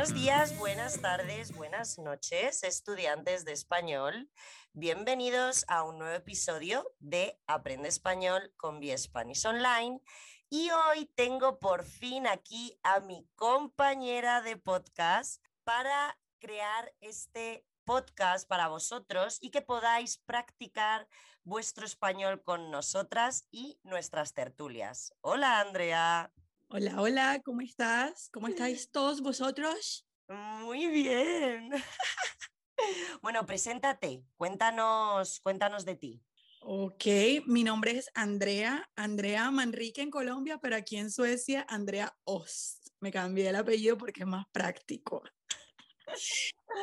Buenos días, buenas tardes, buenas noches, estudiantes de español. Bienvenidos a un nuevo episodio de Aprende Español con Vía Spanish Online. Y hoy tengo por fin aquí a mi compañera de podcast para crear este podcast para vosotros y que podáis practicar vuestro español con nosotras y nuestras tertulias. Hola, Andrea. Hola, hola, ¿cómo estás? ¿Cómo estáis todos vosotros? Muy bien. bueno, preséntate, cuéntanos, cuéntanos de ti. Ok, mi nombre es Andrea, Andrea Manrique en Colombia, pero aquí en Suecia, Andrea Ost. Me cambié el apellido porque es más práctico.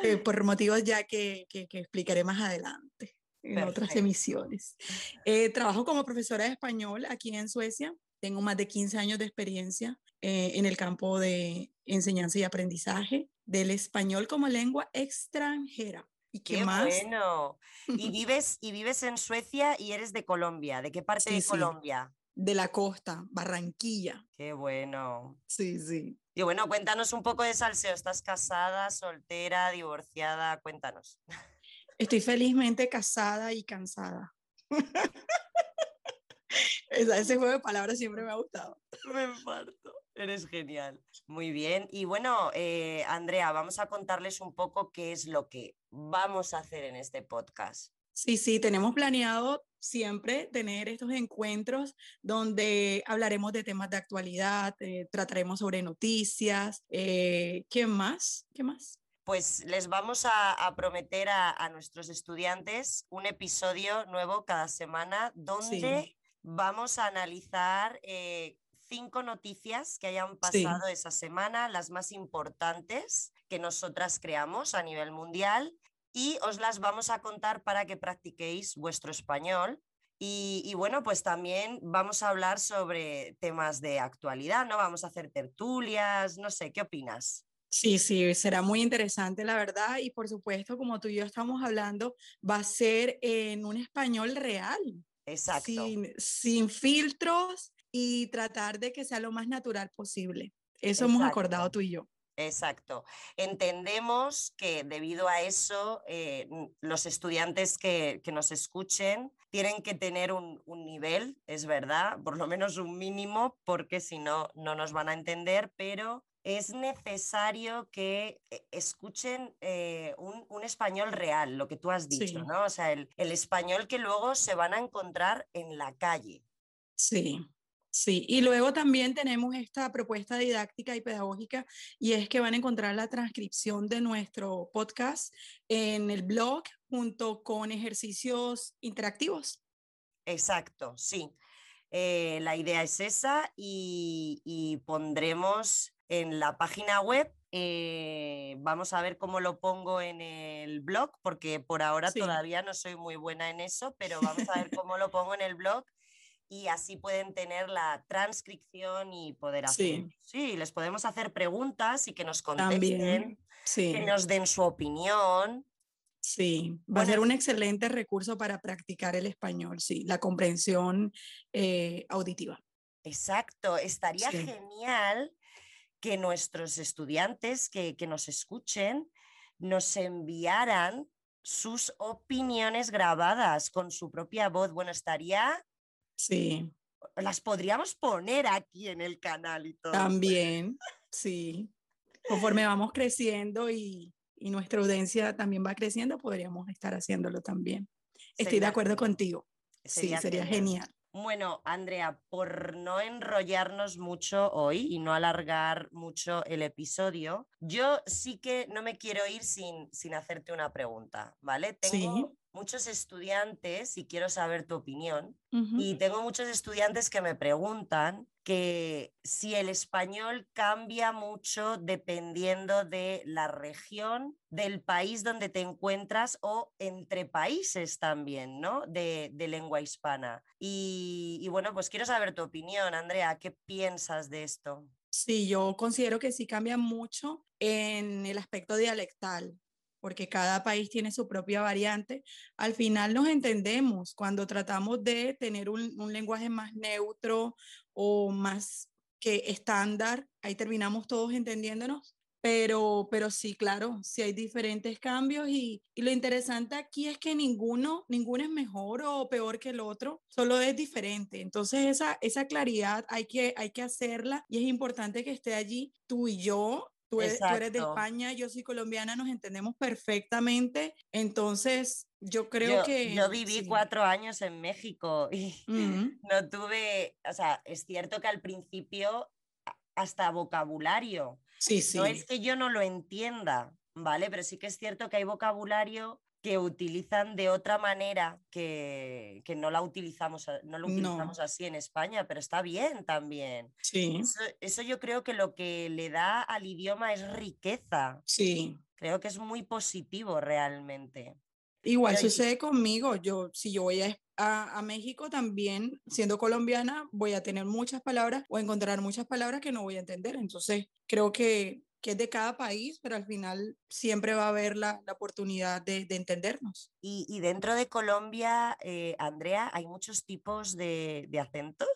Eh, por motivos ya que, que, explicaré más adelante en otras emisiones. Eh, trabajo como profesora de español aquí en Suecia. Tengo más de 15 años de experiencia eh, en el campo de enseñanza y aprendizaje del español como lengua extranjera. ¿Y qué, más? bueno! Y vives, y vives en Suecia y eres de Colombia. ¿De qué parte de Colombia? De la costa, Barranquilla. ¡Qué bueno! Sí, sí. Y bueno, cuéntanos un poco de salseo. ¿Estás casada, soltera, divorciada? Cuéntanos. Estoy felizmente casada y cansada. Ese juego de palabras siempre me ha gustado. Me parto. Eres genial. Muy bien. Y bueno, eh, Andrea, vamos a contarles un poco qué es lo que vamos a hacer en este podcast. Sí, sí, tenemos planeado siempre tener estos encuentros donde hablaremos de temas de actualidad, eh, trataremos sobre noticias. Eh, ¿Qué más? ¿Qué más? Pues les vamos a, prometer a, nuestros estudiantes un episodio nuevo cada semana donde vamos a analizar eh, cinco noticias que hayan pasado esa semana, las más importantes que nosotras creamos a nivel mundial y os las vamos a contar para que practiquéis vuestro español. Y, bueno, pues también vamos a hablar sobre temas de actualidad, ¿no? Vamos a hacer tertulias, no sé, ¿qué opinas? Sí, sí, será muy interesante, la verdad. Y por supuesto, como tú y yo estamos hablando, va a ser en un español real. Exacto. Sin, filtros y tratar de que sea lo más natural posible. Eso hemos acordado tú y yo. Exacto. Entendemos que debido a eso, eh, los estudiantes que, nos escuchen tienen que tener un, nivel, es verdad, por lo menos un mínimo, porque si no, no nos van a entender, pero es necesario que eh, escuchen eh, un, español real, lo que tú has dicho, ¿no? O sea, el, el español que luego se van a encontrar en la calle. Sí, Sí, y luego también tenemos esta propuesta didáctica y pedagógica y es que van a encontrar la transcripción de nuestro podcast en el blog junto con ejercicios interactivos. Exacto, sí. Eh, la idea es esa y, pondremos en la página web, eh, vamos a ver cómo lo pongo en el blog, porque por ahora todavía no soy muy buena en eso, pero vamos a ver cómo lo pongo en el blog y así pueden tener la transcripción y poder hacer. Sí, les podemos hacer preguntas y que nos contesten, que nos den su opinión. Sí, va a ser un excelente recurso para practicar el español, sí, la comprensión eh, auditiva. Exacto, estaría genial que nuestros estudiantes que, que nos escuchen nos enviaran sus opiniones grabadas con su propia voz. Bueno, estaría Sí. Las podríamos poner aquí en el canal y todo. También, sí. Conforme vamos creciendo y, nuestra audiencia también va creciendo, podríamos estar haciéndolo también. Estoy de acuerdo contigo. sí, sería genial. Bueno, Andrea, por no enrollarnos mucho hoy y no alargar mucho el episodio, yo sí que no me quiero ir sin, sin hacerte una pregunta, ¿vale? Tengo muchos estudiantes, y quiero saber tu opinión, y tengo muchos estudiantes que me preguntan que si el español cambia mucho dependiendo de la región, del país donde te encuentras o entre países también, ¿no? De, lengua hispana. Y, y bueno, pues quiero saber tu opinión, Andrea, ¿qué piensas de esto? Sí, yo considero que sí cambia mucho en el aspecto dialectal porque cada país tiene su propia variante, al final nos entendemos cuando tratamos de tener un, lenguaje más neutro o más que estándar, ahí terminamos todos entendiéndonos, pero, pero sí, claro, sí hay diferentes cambios y, y, lo interesante aquí es que ninguno, ninguno es mejor o peor que el otro, solo es diferente. Entonces esa, esa claridad hay que, hay que hacerla y es importante que esté allí tú y yo Tú eres, tú eres, de España, yo soy colombiana, nos entendemos perfectamente. Entonces, yo creo que... Yo viví cuatro años en México y no tuve, o sea, es cierto que al principio hasta vocabulario. Sí, sí. No es que yo no lo entienda, ¿vale? Pero sí que es cierto que hay vocabulario que utilizan de otra manera que, que no la utilizamos, no lo utilizamos así en España, pero está bien también. Sí. Eso, eso, yo creo que lo que le da al idioma es riqueza. Sí. Creo que es muy positivo realmente. Igual pero sucede conmigo. Yo, si yo voy a, a, a, México también, siendo colombiana, voy a tener muchas palabras o encontrar muchas palabras que no voy a entender. Entonces, creo que que es de cada país, pero al final siempre va a haber la, la oportunidad de, de entendernos. Y, y, dentro de Colombia, eh, Andrea, ¿hay muchos tipos de, de, acentos?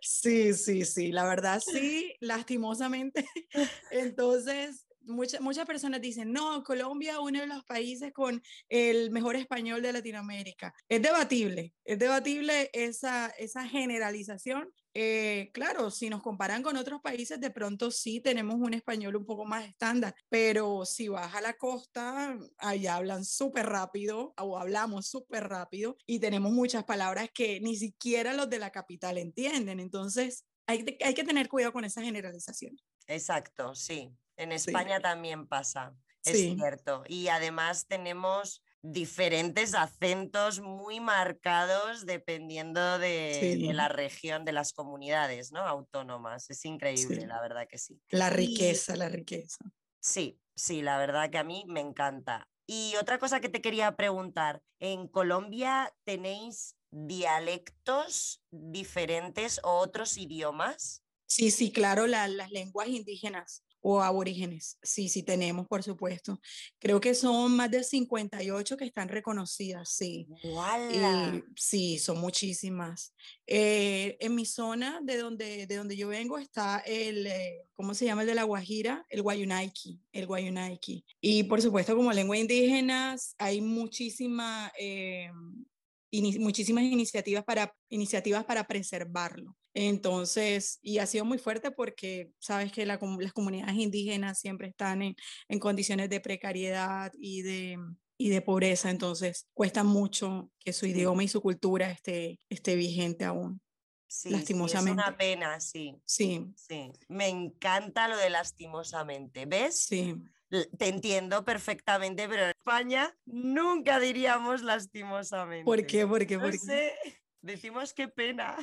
Sí, sí, sí, la verdad sí, lastimosamente. Entonces, muchas muchas personas dicen, no, Colombia uno de los países con el mejor español de Latinoamérica. Es debatible, es debatible esa, esa generalización. Eh, claro, si nos comparan con otros países, de pronto sí tenemos un español un poco más estándar, pero si vas a la costa, allá hablan súper rápido o hablamos súper rápido y tenemos muchas palabras que ni siquiera los de la capital entienden. Entonces, hay, hay que tener cuidado con esa generalización. Exacto, sí. En España sí. también pasa, es sí. cierto. Y además tenemos diferentes acentos muy marcados dependiendo de, sí. de, la región, de las comunidades ¿no? autónomas. Es increíble, la verdad que sí. La riqueza, y... la riqueza. Sí, sí, la verdad que a mí me encanta. Y otra cosa que te quería preguntar, ¿en Colombia tenéis dialectos diferentes o otros idiomas? Sí, sí, claro, la, las lenguas indígenas o aborígenes. Sí, sí tenemos, por supuesto. Creo que son más de 58 que están reconocidas, sí. ¡Wala! sí, son muchísimas. Eh, en mi zona, de donde, de donde yo vengo, está el, eh, ¿cómo se llama el de la Guajira? El Guayunaiki, el Guayunaiki. Y por supuesto, como lengua indígena, hay muchísima... Eh, in muchísimas iniciativas para, iniciativas para preservarlo. Entonces, y ha sido muy fuerte porque sabes que la, las comunidades indígenas siempre están en, en condiciones de precariedad y de, y de pobreza, entonces cuesta mucho que su idioma y su cultura esté, esté vigente aún. Sí, lastimosamente. Sí, es una pena, sí. Sí. Sí. Me encanta lo de lastimosamente. ¿Ves? Sí. Te entiendo perfectamente, pero en España nunca diríamos lastimosamente. ¿Por qué? ¿Por qué? No ¿Por sé. Decimos qué pena.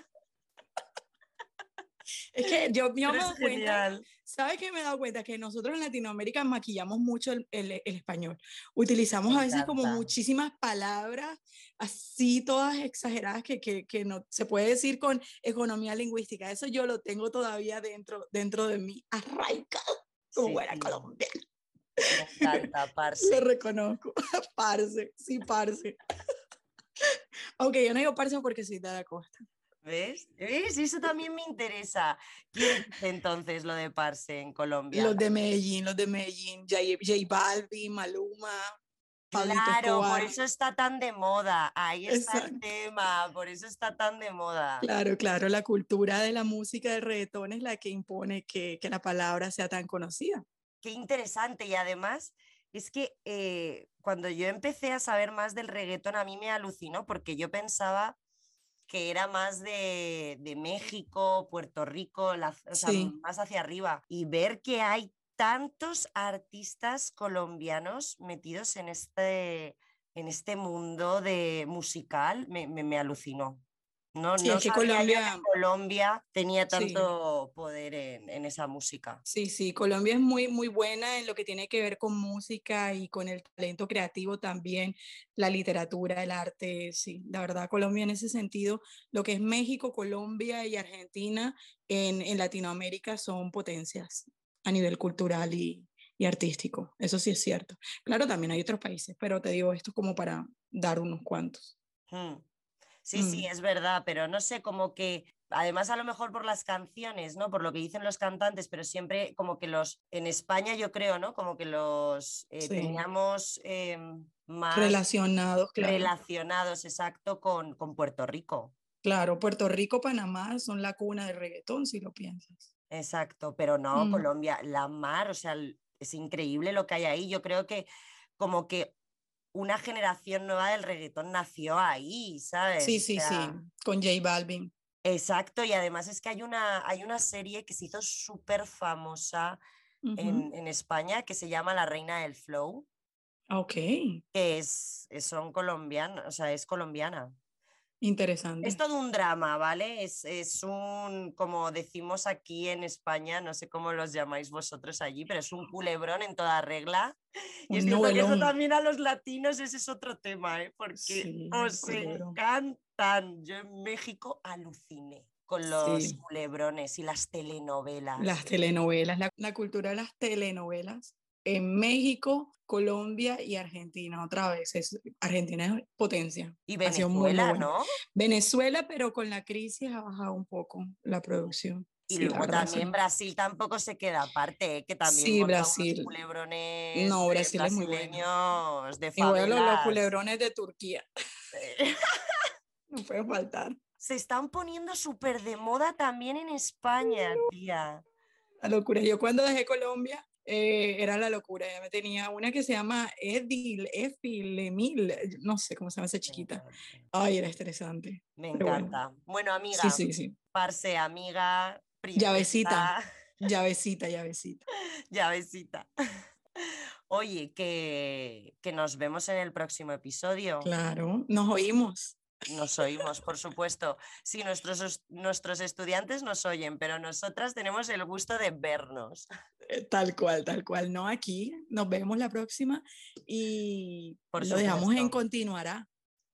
Es que yo, me he dado cuenta, ¿sabes qué me he dado cuenta? Que nosotros en Latinoamérica maquillamos mucho el, el, el español. Utilizamos me a veces como muchísimas palabras así todas exageradas que, que, que, no se puede decir con economía lingüística. Eso yo lo tengo todavía dentro, dentro de mí, arraigado como sí. buena colombiana. Me encanta, parce. Lo reconozco, parce, sí, parce. Aunque yo no digo parce porque soy de la costa. ¿Ves? ¿Ves? Eso también me interesa. ¿Quién es entonces lo de Parse en Colombia? Los de Medellín, los de Medellín, J, J Balvin, Maluma. Claro, por eso está tan de moda. Ahí está Exacto. el tema, por eso está tan de moda. Claro, claro, la cultura de la música del reggaetón es la que impone que, que la palabra sea tan conocida. Qué interesante y además es que eh, cuando yo empecé a saber más del reggaetón a mí me alucinó porque yo pensaba que era más de, de México, Puerto Rico, la, o sea, sí. más hacia arriba. Y ver que hay tantos artistas colombianos metidos en este, en este mundo de musical me, me, me alucinó. No, sí, no es que Colombia... que Colombia tenía tanto sí. poder en, en, esa música. Sí, sí, Colombia es muy, muy buena en lo que tiene que ver con música y con el talento creativo también, la literatura, el arte, sí, la verdad, Colombia en ese sentido, lo que es México, Colombia y Argentina en, en Latinoamérica son potencias a nivel cultural y, y artístico, eso sí es cierto. Claro, también hay otros países, pero te digo esto como para dar unos cuantos. Hmm. Sí, sí, Mm. es verdad, pero no sé, como que además a lo mejor por las canciones, ¿no? Por lo que dicen los cantantes, pero siempre como que los, en España yo creo, ¿no? Como que los eh, Sí. teníamos em, más Relacionados, claro. relacionados, exacto, con, con Puerto Rico. Claro, Puerto Rico, Panamá son la cuna del reggaetón, si lo piensas. Exacto, pero no, Mm. Colombia, la mar, o sea, es increíble lo que hay ahí. Yo creo que como que una generación nueva del reggaetón nació ahí, ¿sabes? Sí, O sí, sí, con J Balvin. Exacto, y además es que hay una, hay una serie que se hizo súper famosa en, en España que se llama La Reina del Flow, Ok, que es, son colombianas, o sea, es colombiana. Interesante. Es todo un drama, ¿vale? Es, es un, como decimos aquí en España, no sé cómo los llamáis vosotros allí, pero es un culebrón en toda regla. Y es que eso también a los latinos ese es otro tema, ¿eh? Porque Sí, os encantan. Yo en México aluciné con los Sí. culebrones y las telenovelas. Las telenovelas, la, la cultura de las telenovelas en México, Colombia y Argentina. Otra vez, es, Argentina es potencia. y Venezuela. ¿no? Venezuela, pero con la crisis ha bajado un poco la producción. Y Sí, luego también sí. Brasil tampoco se queda aparte, ¿eh? que también Sí, monta unos Brasil. culebrones No, Brasil es muy bueno. de bueno, los, los culebrones de Turquía, Eh, no puede faltar. Se están poniendo súper de moda también en España, tía. La locura. Yo cuando dejé Colombia, eh, era la locura. Ya me tenía una que se llama Edil, Efil, Emil, no sé cómo se llama esa chiquita. encanta. Ay, era estresante. Me Pero bueno. encanta. Bueno, amiga, Sí, sí, sí. parce, amiga, Llavecita. princesa, Llavecita, llavecita. llavecita. Oye, que, que nos vemos en el próximo episodio. Claro, nos oímos. Nos oímos, por supuesto. Sí, nuestros, os- nuestros estudiantes nos oyen, pero nosotras tenemos el gusto de vernos. Eh, Tal cual, tal cual. No aquí. Nos vemos la próxima y Por lo dejamos en continuará.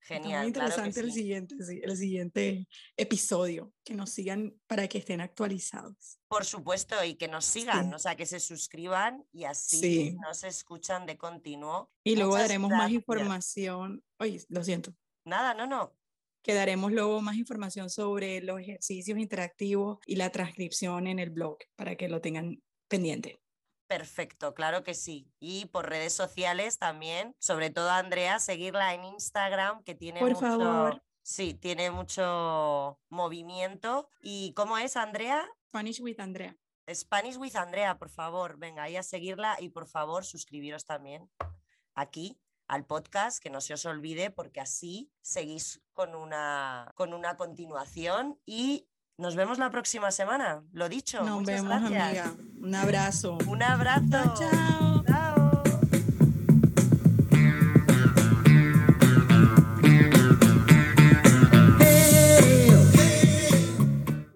Está muy Genial, claro interesante el sí. siguiente, sí, el siguiente episodio. Que nos sigan para que estén actualizados. Por supuesto, y que nos sigan, Sí. o sea, que se suscriban y así Sí. nos escuchan de continuo. Y luego Muchas daremos más gracias. información. Oye, lo siento. Nada, no, no. Que daremos luego más información sobre los ejercicios interactivos y la transcripción en el blog para que lo tengan pendiente. Perfecto, claro que sí. Y por redes sociales también, sobre todo a Andrea, seguirla en Instagram, que tiene Por mucho. favor. Sí, tiene mucho movimiento. ¿Y cómo es, Andrea? Spanish with Andrea. Spanish with Andrea, por favor, venga ahí a seguirla y por favor suscribiros también aquí al podcast, que no se os olvide porque así seguís con una, con una continuación y nos vemos la próxima semana, lo dicho. Nos muchas vemos, gracias. amiga. Un abrazo. Un abrazo. Chao, chao.